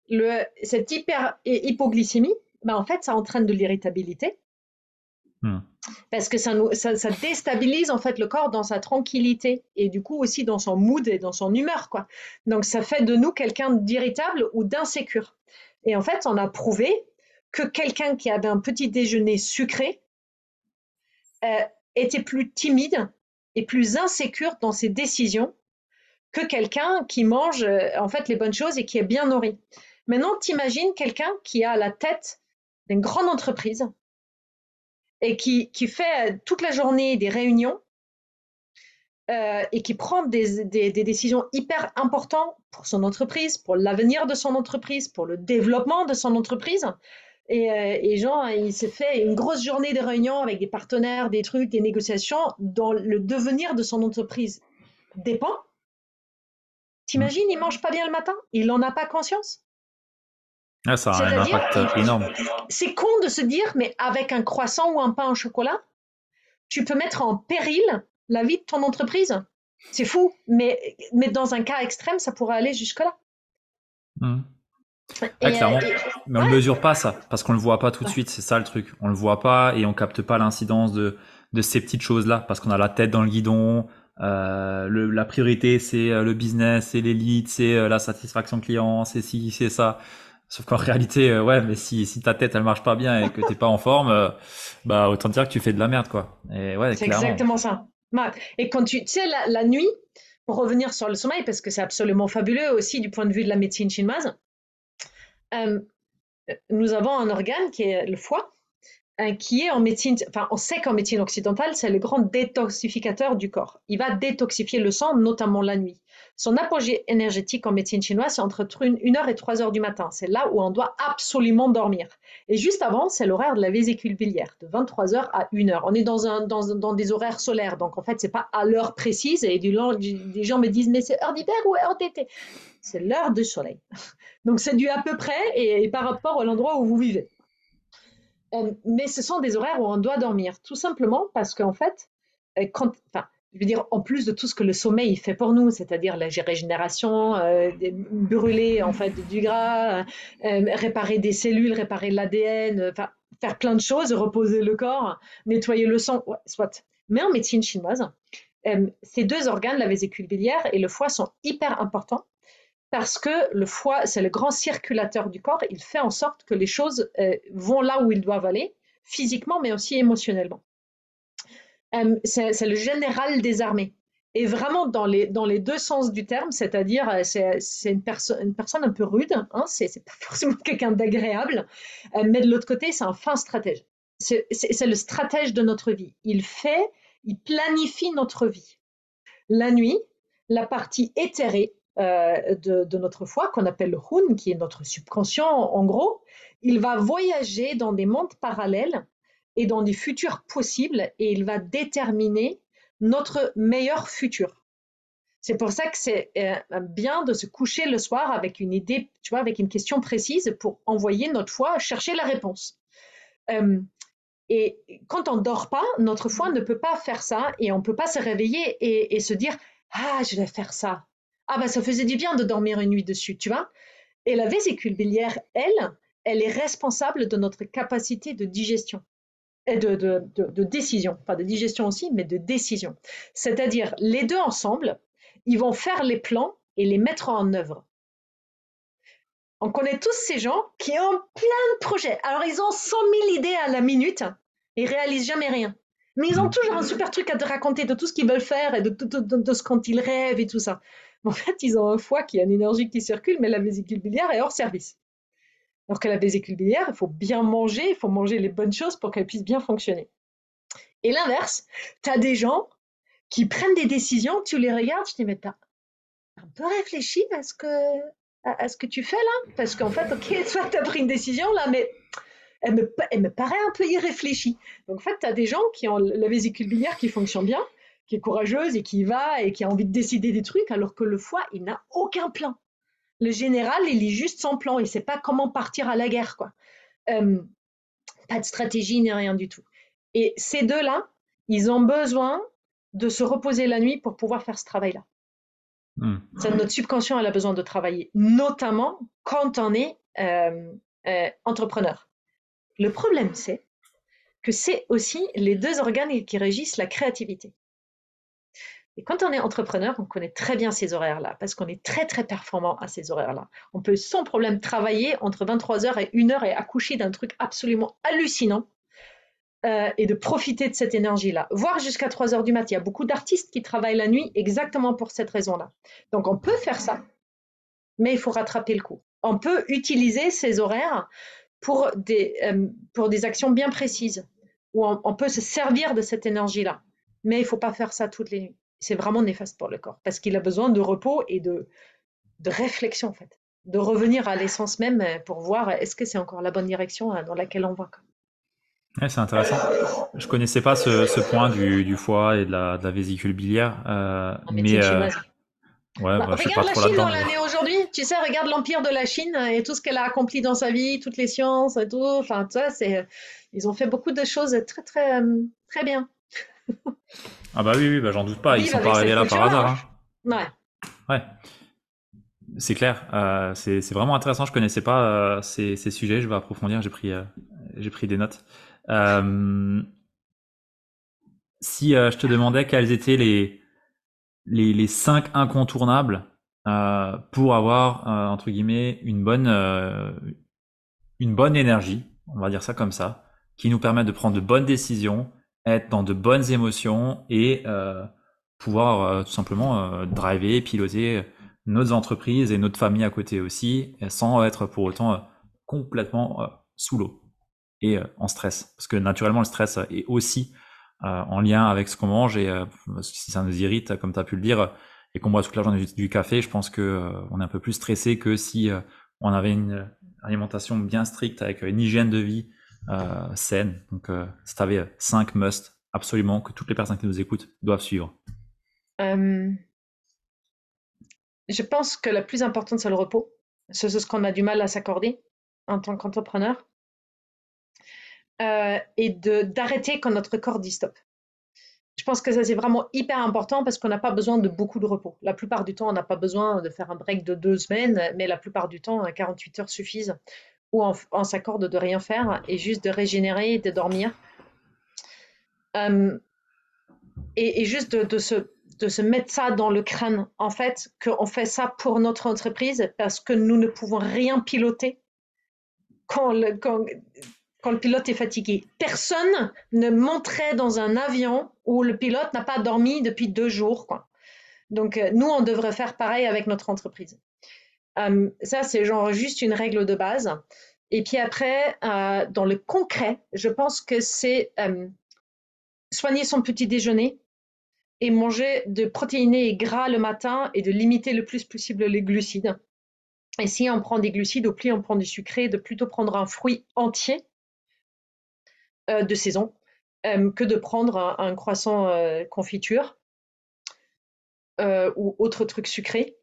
le, cette hyper hypoglycémie, ben, en fait, ça entraîne de l'irritabilité. Hmm. Parce que ça, nous, ça, ça, déstabilise en fait le corps dans sa tranquillité et du coup aussi dans son mood et dans son humeur. Quoi. Donc ça fait de nous quelqu'un d'irritable ou d'insécure. Et en fait, on a prouvé que quelqu'un qui avait un petit déjeuner sucré euh, était plus timide et plus insécure dans ses décisions que quelqu'un qui mange euh, en fait les bonnes choses et qui est bien nourri. Maintenant, t'imagines quelqu'un qui a la tête d'une grande entreprise et qui, qui fait euh, toute la journée des réunions euh, et qui prend des, des, décisions hyper importantes pour son entreprise, pour l'avenir de son entreprise, pour le développement de son entreprise. Et, et genre, il s'est fait une grosse journée de réunions avec des partenaires, des trucs, des négociations dont le devenir de son entreprise dépend. T'imagines, il mange pas bien le matin, il n'en a pas conscience? Ah, ça a un impact énorme. C'est con de se dire, mais avec un croissant ou un pain au chocolat, tu peux mettre en péril la vie de ton entreprise. C'est fou, mais, mais dans un cas extrême, ça pourrait aller jusque-là. Mmh. clairement. mais on ne mesure pas ça, parce qu'on ne le voit pas tout de suite, c'est ça le truc. On ne le voit pas et on capte pas l'incidence de, de ces petites choses-là, parce qu'on a la tête dans le guidon, euh, le, la priorité, c'est euh, le business, c'est l'élite, c'est euh, la satisfaction client, c'est ci, c'est ça. Sauf qu'en (laughs) réalité, ouais, mais si, si ta tête elle marche pas bien et que t'es pas en forme, bah autant dire que tu fais de la merde, quoi. Et ouais, c'est exactement ça. Et quand tu, tu sais, la, la, nuit, pour revenir sur le sommeil, parce que c'est absolument fabuleux aussi du point de vue de la médecine chinoise, euh, nous avons un organe qui est le foie, qui est en médecine, enfin, on sait qu'en médecine occidentale, c'est le grand détoxificateur du corps. Il va détoxifier le sang, notamment la nuit. son apogée énergétique en médecine chinoise, c'est entre 1h et 3h du matin. C'est là où on doit absolument dormir. Et juste avant, c'est l'horaire de la vésicule biliaire, de 23h à 1h. On est dans, des horaires solaires, donc en fait, c'est pas à l'heure précise. Et du des gens me disent, mais c'est heure d'hiver ou heure d'été? C'est l'heure du soleil. (laughs) Donc c'est dû à peu près et, par rapport à l'endroit où vous vivez. Euh, mais ce sont des horaires où on doit dormir, tout simplement parce qu'en fait, euh, enfin, je veux dire, en plus de tout ce que le sommeil fait pour nous, c'est-à-dire la régénération, euh, brûler en fait du gras, réparer des cellules, réparer l'ADN, faire plein de choses, reposer le corps, nettoyer le sang, soit. Mais en médecine chinoise, ces deux organes, la vésicule biliaire et le foie, sont hyper importants parce que le foie, c'est le grand circulateur du corps. Il fait en sorte que les choses vont là où ils doivent aller, physiquement, mais aussi émotionnellement. Euh, c'est le général des armées. Et vraiment dans les, dans les deux sens du terme, c'est-à-dire euh, c'est une, une, personne un peu rude, hein, c'est pas (laughs) forcément quelqu'un d'agréable, euh, mais de l'autre côté, c'est un fin stratège. C'est le stratège de notre vie. Il fait, il planifie notre vie. La nuit, la partie éthérée de, de, notre foi, qu'on appelle le Hun, qui est notre subconscient en gros, il va voyager dans des mondes parallèles et dans des futurs possibles et il va déterminer notre meilleur futur. C'est pour ça que c'est euh, bien de se coucher le soir avec une idée, tu vois, avec une question précise pour envoyer notre foi chercher la réponse. Euh, et quand on dort pas, notre foi ne peut pas faire ça et on peut pas se réveiller et, se dire ah je vais faire ça. Ah bah ça faisait du bien de dormir une nuit dessus, tu vois. Et la vésicule biliaire, elle, elle est responsable de notre capacité de digestion de, décision, pas de digestion aussi, mais de décision. C'est-à-dire, les deux ensemble, ils vont faire les plans et les mettre en œuvre. On connaît tous ces gens qui ont plein de projets. Alors, ils ont 100 000 idées à la minute et ils réalisent jamais rien. Mais ils ont toujours un super truc à te raconter de tout ce qu'ils veulent faire et de, de, ce quand ils rêvent et tout ça. En fait, ils ont un foie qui a une énergie qui circule, mais la vésicule biliaire est hors service. Alors que la vésicule biliaire, il faut bien manger, il faut manger les bonnes choses pour qu'elle puisse bien fonctionner. Et l'inverse, tu as des gens qui prennent des décisions, tu les regardes, te dis, mais t'as un peu réfléchi à ce que, à, ce que tu fais là? Parce qu'en fait, ok, soit tu as pris une décision là, mais elle me, elle me paraît un peu irréfléchie. Donc en fait, tu as des gens qui ont la vésicule biliaire qui fonctionne bien, qui est courageuse et qui va et qui a envie de décider des trucs, alors que le foie, il n'a aucun plan le général, il lit juste son plan, il ne sait pas comment partir à la guerre, quoi. Euh, pas de stratégie ni rien du tout. Et ces deux-là, ils ont besoin de se reposer la nuit pour pouvoir faire ce travail-là. Hmm. Notre subconscient, elle a besoin de travailler, notamment quand on est euh, euh, entrepreneur. Le problème, c'est que c'est aussi les deux organes qui régissent la créativité. Et quand on est entrepreneur, on connaît très bien ces horaires-là, parce qu'on est très, très performant à ces horaires-là. On peut sans problème travailler entre 23h et 1h et accoucher d'un truc absolument hallucinant euh, et de profiter de cette énergie-là, voire jusqu'à 3h du matin. Il y a beaucoup d'artistes qui travaillent la nuit exactement pour cette raison-là. Donc on peut faire ça, mais il faut rattraper le coup. On peut utiliser ces horaires pour des, euh, pour des actions bien précises, où on, on peut se servir de cette énergie-là, mais il ne faut pas faire ça toutes les nuits c'est vraiment néfaste pour le corps parce qu'il a besoin de repos et de, de réflexion en fait, de revenir à l'essence même euh, pour voir est-ce que c'est encore la bonne direction euh, dans laquelle on va. c'est intéressant. Je connaissais pas ce, point du, du, foie et de la, de la vésicule biliaire, euh, mais euh, ouais, bah, regarde la Chine dans l'année aujourd'hui. Tu sais, regarde l'empire de la Chine et tout ce qu'elle a accompli dans sa vie, toutes les sciences et tout. Enfin, ça, c'est ils ont fait beaucoup de choses très très très bien. (laughs) Ah bah oui, oui bah j'en doute pas, ils sont pas arrivés là par hasard. Hein. Ouais. Ouais. C'est clair, euh, c'est vraiment intéressant, je connaissais pas euh, ces, ces, sujets, je vais approfondir, j'ai pris, euh, j'ai pris des notes. si je te demandais quels étaient les, les, les cinq incontournables pour avoir, entre guillemets, une bonne, une bonne énergie, on va dire ça comme ça, qui nous permet de prendre de bonnes décisions, être dans de bonnes émotions et euh, pouvoir euh, tout simplement euh, driver, piloter notre entreprise et notre famille à côté aussi, sans être pour autant complètement sous l'eau et en stress. Parce que naturellement, le stress est aussi en lien avec ce qu'on mange et si ça nous irrite, comme tu as pu le dire, et qu'on boit toute la journée du, café, je pense que on est un peu plus stressé que si on avait une alimentation bien stricte avec une hygiène de vie saine. Donc, si tu avais 5 must absolument que toutes les personnes qui nous écoutent doivent suivre. je pense que la plus importante, c'est le repos. C'est ce qu'on a du mal à s'accorder en tant qu'entrepreneur. Euh, et d'arrêter quand notre corps dit stop. Je pense que ça, c'est vraiment hyper important parce qu'on n'a pas besoin de beaucoup de repos. La plupart du temps, on n'a pas besoin de faire un break de deux semaines, mais la plupart du temps, 48 heures suffisent où on, s'accorde de rien faire et juste de régénérer et de dormir. Et, juste de, se, de se mettre ça dans le crâne, en fait, qu'on fait ça pour notre entreprise parce que nous ne pouvons rien piloter quand, le, quand, quand le pilote est fatigué. Personne ne monterait dans un avion où le pilote n'a pas dormi depuis deux jours. Donc, euh, nous, on devrait faire pareil avec notre entreprise. Euh, ça, c'est genre juste une règle de base. Et puis après, euh, dans le concret, je pense que c'est soigner son petit déjeuner et manger de protéinés et gras le matin et de limiter le plus possible les glucides. Et si on prend des glucides, au plus on prend du sucré, de plutôt prendre un fruit entier euh, de saison euh, que de prendre un, croissant euh, confiture ou autre truc sucré.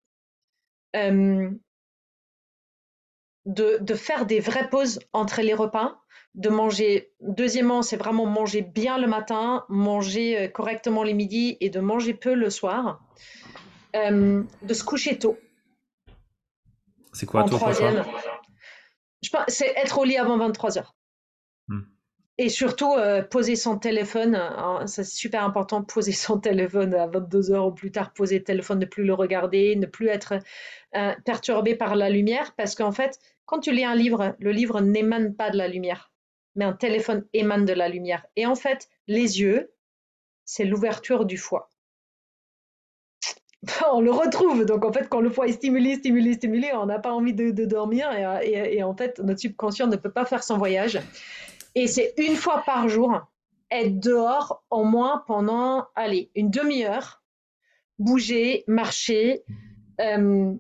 De, de, faire des vraies pauses entre les repas, de manger. Deuxièmement, c'est vraiment manger bien le matin, manger correctement les midis et de manger peu le soir. de se coucher tôt. C'est quoi tôt troisième C'est être au lit avant 23 heures. Et surtout, euh, poser son téléphone, hein, c'est super important, (laughs) poser son téléphone à 22 heures ou plus tard, poser le téléphone, ne plus le regarder, ne plus être euh, perturbé par la lumière, parce qu'en fait, quand tu lis un livre, le livre n'émane pas de la lumière, mais un téléphone émane de la lumière. Et en fait, les yeux, c'est l'ouverture du foie. (laughs) on le retrouve. Donc en fait, quand le foie est stimulé, stimulé, stimulé, on n'a pas envie de, dormir et, en fait, notre subconscient ne peut pas faire son voyage. Et c'est une fois par jour, être dehors au moins pendant, allez, une demi-heure, bouger, marcher euh,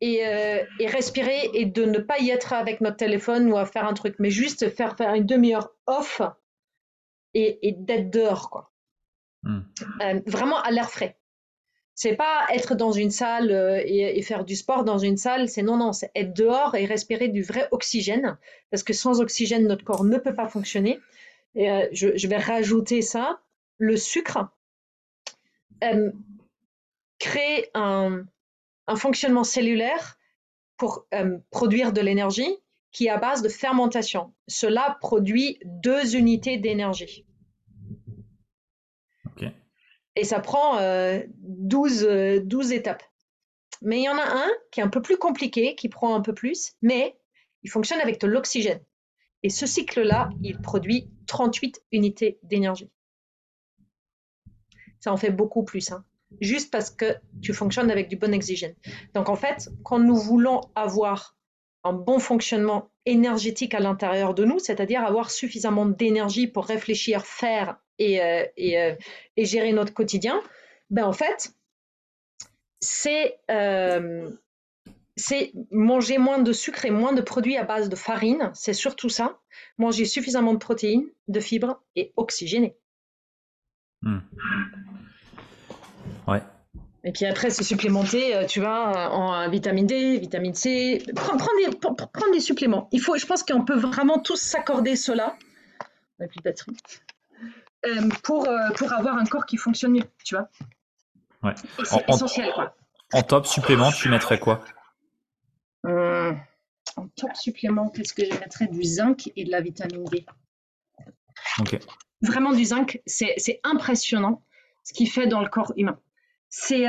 et, euh, et, respirer et de ne pas y être avec notre téléphone ou à faire un truc, mais juste faire, faire une demi-heure off et, et d'être dehors, quoi. Hmm. Euh, vraiment à l'air frais. C'est pas être dans une salle euh, et, faire du sport dans une salle, c'est non, non, c'est être dehors et respirer du vrai oxygène, parce que sans oxygène, notre corps ne peut pas fonctionner. Et euh, je, vais rajouter ça, le sucre euh, crée un, fonctionnement cellulaire pour produire de l'énergie qui est à base de fermentation. Cela produit deux unités d'énergie. Et ça prend 12, euh, 12 euh, étapes. Mais il y en a un qui est un peu plus compliqué, qui prend un peu plus, mais il fonctionne avec de l'oxygène. Et ce cycle-là, il produit 38 unités d'énergie. Ça en fait beaucoup plus, hein. juste parce que tu fonctionnes avec du bon oxygène. Donc en fait, quand nous voulons avoir un bon fonctionnement énergétique à l'intérieur de nous, c'est-à-dire avoir suffisamment d'énergie pour réfléchir, faire et, euh, euh, gérer notre quotidien, ben en fait, euh, c'est manger moins de sucre et moins de produits à base de farine, c'est surtout ça. Manger suffisamment de protéines, de fibres et oxygéner. Hmm. Ouais. Et puis après, se supplémenter, tu vois, en vitamine D, vitamine C. Prendre, des, des suppléments. Il faut, je pense qu'on peut vraiment tous s'accorder cela. On plus de batterie. Euh, pour, euh, pour avoir un corps qui fonctionne mieux, tu vois. Ouais. C'est essentiel, quoi. En top supplément, tu mettrais quoi? Euh, En top supplément, qu'est-ce que je mettrais? Du zinc et de la vitamine D. Ok. Vraiment du zinc, c'est impressionnant ce qu'il fait dans le corps humain. C'est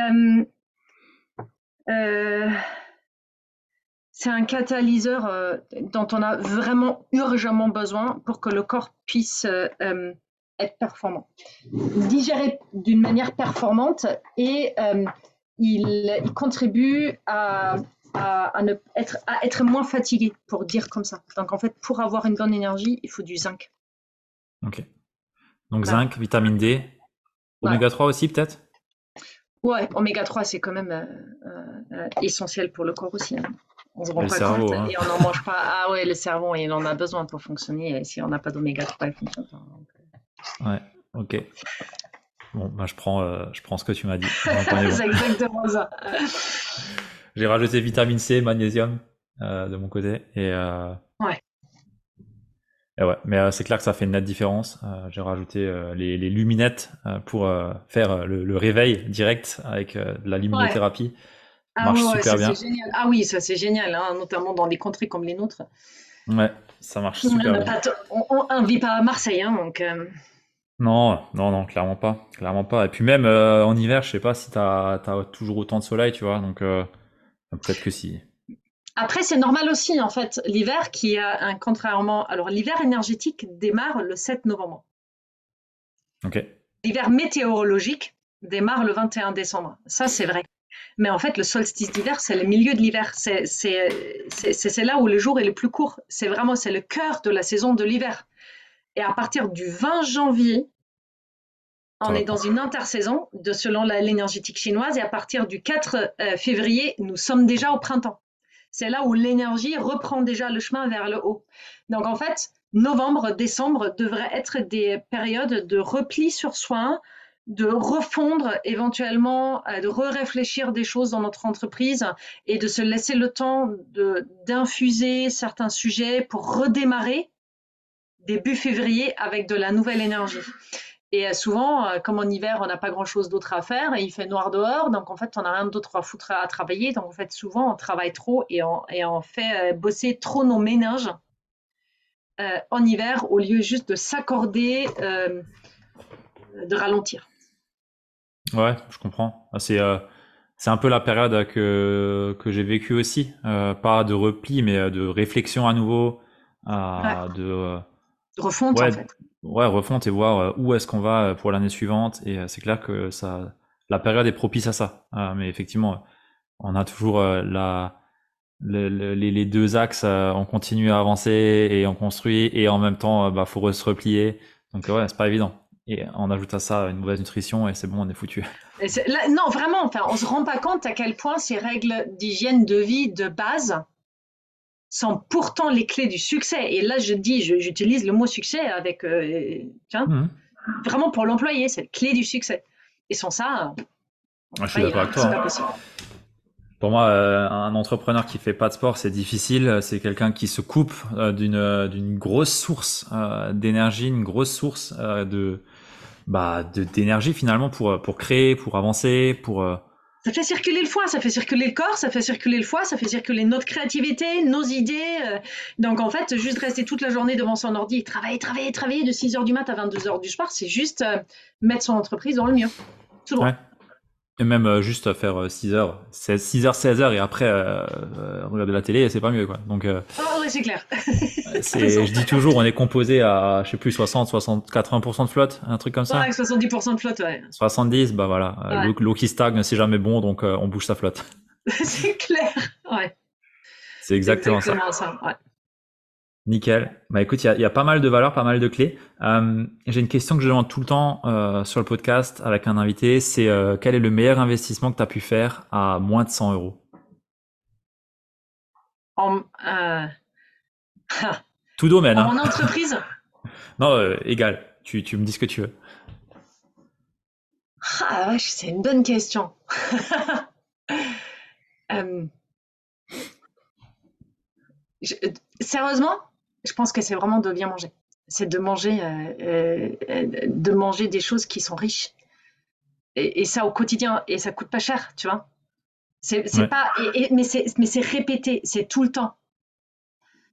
c'est un catalyseur dont on a vraiment urgemment besoin pour que le corps puisse être performant. Digérer d'une manière performante et euh, il, contribue à, ne, être, à être moins fatigué, pour dire comme ça. Donc en fait, pour avoir une bonne énergie, il faut du zinc. Ok. Donc zinc, vitamine D, oméga 3 aussi peut-être? Ouais, oméga 3, c'est quand même essentiel pour le corps aussi. Hein. On se rend pas compte hein. et on n'en mange pas. Ah ouais, le cerveau, il en a besoin pour fonctionner. Et si on n'a pas d'oméga 3, il fonctionne pas. Ouais, ok. Bon, bah, je, prends, euh, je prends ce que tu m'as dit. (laughs) c'est exactement ça. J'ai rajouté vitamine C, magnésium euh, de mon côté. Et, euh, ouais. Et ouais. Mais c'est clair que ça fait une nette différence. J'ai rajouté les, les, luminettes pour faire le, réveil direct avec de la luminothérapie. Ah, marche super bien. Génial. Ah oui, ça c'est génial, hein, notamment dans des contrées comme les nôtres. Ouais, ça marche super bien. on ne vit pas à Marseille, hein, donc. Non, non, non, clairement pas, clairement pas. Et puis même euh, en hiver, je sais pas si tu as, toujours autant de soleil, tu vois, donc euh, peut-être que si. Après, c'est normal aussi, en fait, l'hiver qui a un contrairement. Alors, l'hiver énergétique démarre le 7 novembre. Ok. L'hiver météorologique démarre le 21 décembre. Ça, c'est vrai. Mais en fait, le solstice d'hiver, c'est le milieu de l'hiver. C'est là où le jour est le plus court. C'est vraiment, c'est le cœur de la saison de l'hiver. Et à partir du 20 janvier, on est dans une intersaison de selon l'énergétique chinoise et à partir du 4 euh, février, nous sommes déjà au printemps. C'est là où l'énergie reprend déjà le chemin vers le haut. Donc en fait, novembre, décembre devraient être des périodes de repli sur soi, de refondre éventuellement, euh, de re-réfléchir des choses dans notre entreprise et de se laisser le temps d'infuser certains sujets pour redémarrer début février avec de la nouvelle énergie. Et euh, souvent, euh, comme en hiver, on n'a pas grand-chose d'autre à faire et il fait noir dehors, donc en fait, on n'a rien d'autre à foutre à travailler. Donc en fait, souvent, on travaille trop et on, et on fait euh, bosser trop nos ménages en hiver au lieu juste de s'accorder, de ralentir. Ouais, je comprends. Ah, c'est c'est un peu la période que, que j'ai vécu aussi. pas de repli, mais de réflexion à nouveau, de Refonte, ouais, en fait. Ouais, refonte et voir euh, où est-ce qu'on va euh, pour l'année suivante. Et euh, c'est clair que ça, la période est propice à ça. mais effectivement, on a toujours les, deux axes, on continue à avancer et on construit et en même temps, bah, faut se replier. Donc ouais, c'est pas évident. Et on ajoute à ça une mauvaise nutrition et c'est bon, on est foutu. (laughs) non, vraiment, enfin, on se rend pas compte à quel point ces règles d'hygiène de vie de base sont pourtant les clés du succès. Et là, je dis, j'utilise le mot succès avec, euh, tiens, mmh. vraiment pour l'employé, c'est la clé du succès. Et sans ça, je suis d'accord avec toi. Hein. Pour moi, euh, un entrepreneur qui fait pas de sport, c'est difficile. C'est quelqu'un qui se coupe euh, d'une d'une grosse source d'énergie, une grosse source de bah d'énergie finalement pour pour créer, pour avancer, pour ça fait circuler le foie, ça fait circuler le corps, ça fait circuler le foie, ça fait circuler notre créativité, nos idées. Euh. Donc en fait, juste rester toute la journée devant son ordi, travailler, travailler, travailler de 6h du mat à 22h du soir, c'est juste euh, mettre son entreprise dans le mur. Tout ouais. Et même euh, juste faire 6 h 6 h 16 h et après regarder la télé, c'est pas mieux quoi. Donc oh, ouais, c'est clair. (laughs) je dis toujours, on est composé à je sais plus 60, 60, 80% de flotte, un truc comme ça. Ouais, 70% de flotte, ouais. 70, bah voilà, l'eau qui stagne, c'est jamais bon, donc on bouge sa flotte. (laughs) c'est clair, ouais. C'est exactement, exactement, ça. ça ouais. Nickel. Bah écoute, il y a, pas mal de valeurs, pas mal de clés. Euh, j'ai une question que je demande tout le temps euh, sur le podcast avec un invité, c'est euh, quel est le meilleur investissement que tu as pu faire à moins de 100 euros? En, (laughs) Tout domaine. En hein. entreprise? (laughs) Non, égal. Tu, tu, me dis ce que tu veux. Ah c'est une bonne question. (laughs) sérieusement, je pense que c'est vraiment de bien manger. C'est de manger, euh, euh, de manger des choses qui sont riches. Et, ça au quotidien, et ça coûte pas cher, tu vois. C'est pas, mais c'est répété, c'est tout le temps.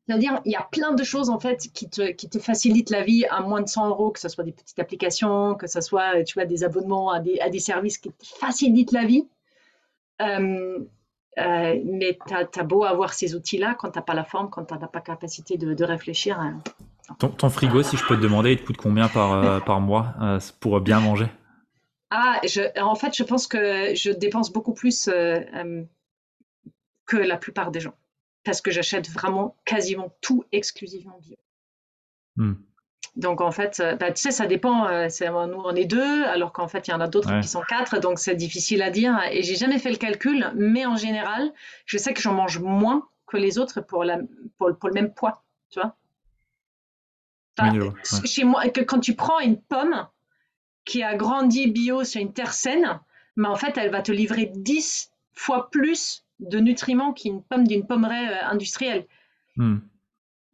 C'est-à-dire, il y a plein de choses en fait qui te, qui te facilitent la vie à moins de 100 euros, que ce soit des petites applications, que ce soit tu vois, des abonnements à des, à des services qui te facilitent la vie. Euh, euh, mais tu as, beau avoir ces outils-là, quand tu n'as pas la forme, quand tu n'as pas capacité de, réfléchir. Hein. ton, frigo, si je peux te demander, il te coûte combien par, euh, (laughs) par mois euh, pour bien manger? Ah, je, en fait, je pense que je dépense beaucoup plus que la plupart des gens. Parce que j'achète vraiment quasiment tout exclusivement bio. Hmm. Donc en fait, euh, bah, tu sais, ça dépend. Euh, nous, on est deux, alors qu'en fait, il y en a d'autres qui sont quatre, donc c'est difficile à dire. Et j'ai jamais fait le calcul, mais en général, je sais que j'en mange moins que les autres pour, la, pour, le même poids, tu vois. Chez moi, que quand tu prends une pomme qui a grandi bio sur une terre saine, mais en fait, elle va te livrer 10 fois plus de nutriments qu'une pomme d'une pommeraie euh, industrielle. Hmm.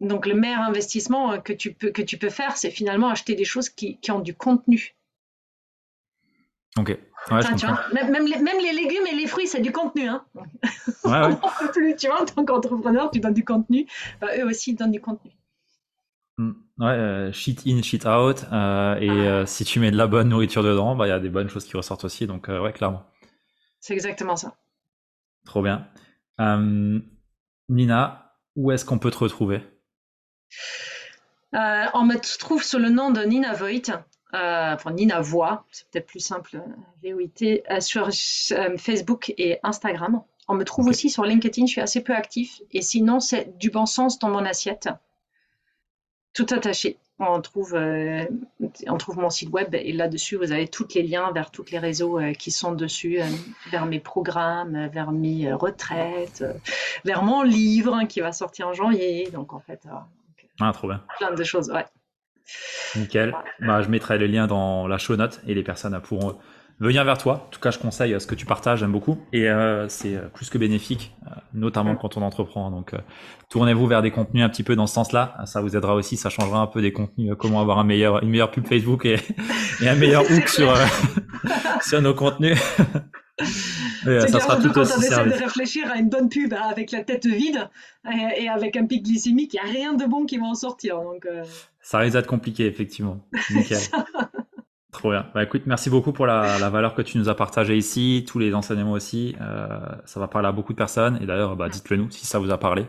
Donc le meilleur investissement euh, que tu peux, que tu peux faire, c'est finalement acheter des choses qui, qui ont du contenu. Ok. même, les, même, les, légumes et les fruits, c'est du contenu. Hein. Ouais, (laughs) plus, tu vois, en tant qu'entrepreneur, tu donnes du contenu. Bah, eux aussi, ils donnent du contenu. Hmm. Ouais, euh, shit in, shit out. Euh, et ah. si tu mets de la bonne nourriture dedans, bah, il y a des bonnes choses qui ressortent aussi. Donc, ouais, clairement. C'est exactement ça. Trop bien. Nina, où est-ce qu'on peut te retrouver? Euh, on me trouve sous le nom de Nina Voigt, euh, enfin Nina Voix, c'est peut-être plus simple, euh, V-O-I-T, sur Facebook et Instagram. On me trouve aussi sur LinkedIn, je suis assez peu actif. Et sinon, c'est du bon sens dans mon assiette. Tout attaché. On trouve, on trouve mon site web et là-dessus, vous avez tous les liens vers tous les réseaux qui sont dessus, vers mes programmes, vers mes retraites, vers mon livre hein, qui va sortir en janvier. Donc, en fait, ah, trop bien. Plein de choses, ouais. Nickel. Bah, je mettrai le lien dans la show note et les personnes pourront venir vers toi. En tout cas, je conseille ce que tu partages, j'aime beaucoup. Et euh, c'est euh, plus que bénéfique, euh, notamment quand on entreprend. Donc, tournez-vous vers des contenus un petit peu dans ce sens-là. Ça vous aidera aussi, ça changera un peu des contenus, comment avoir un meilleur, une meilleure pub Facebook et, (laughs) et un meilleur (laughs) hook sur, (laughs) sur nos contenus. Euh, ça sera tout aussi quand on essaie de réfléchir à une bonne pub avec la tête vide et, avec un pic glycémique, il n'y a rien de bon qui va en sortir. Donc, euh. Ça risque d'être compliqué, effectivement. (laughs) Nickel. Trop bien. Bah, écoute, merci beaucoup pour la, valeur que tu nous as partagée ici, tous les enseignements aussi. Euh, ça va parler à beaucoup de personnes. Et d'ailleurs, bah, dites-le nous si ça vous a parlé.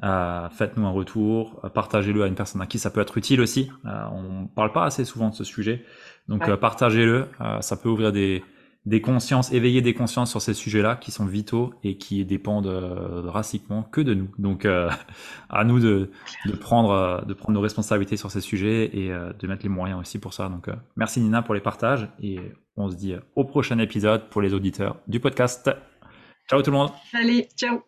Faites-nous un retour, partagez-le à une personne à qui ça peut être utile aussi. on parle pas assez souvent de ce sujet, donc partagez-le. ça peut ouvrir des, des consciences, éveiller des consciences sur ces sujets-là qui sont vitaux et qui dépendent euh, drastiquement que de nous. Donc, euh, (laughs) à nous de, de, prendre, euh, de prendre nos responsabilités sur ces sujets et de mettre les moyens aussi pour ça. Donc, merci Nina pour les partages et on se dit au prochain épisode pour les auditeurs du podcast. Ciao tout le monde. Allez, ciao.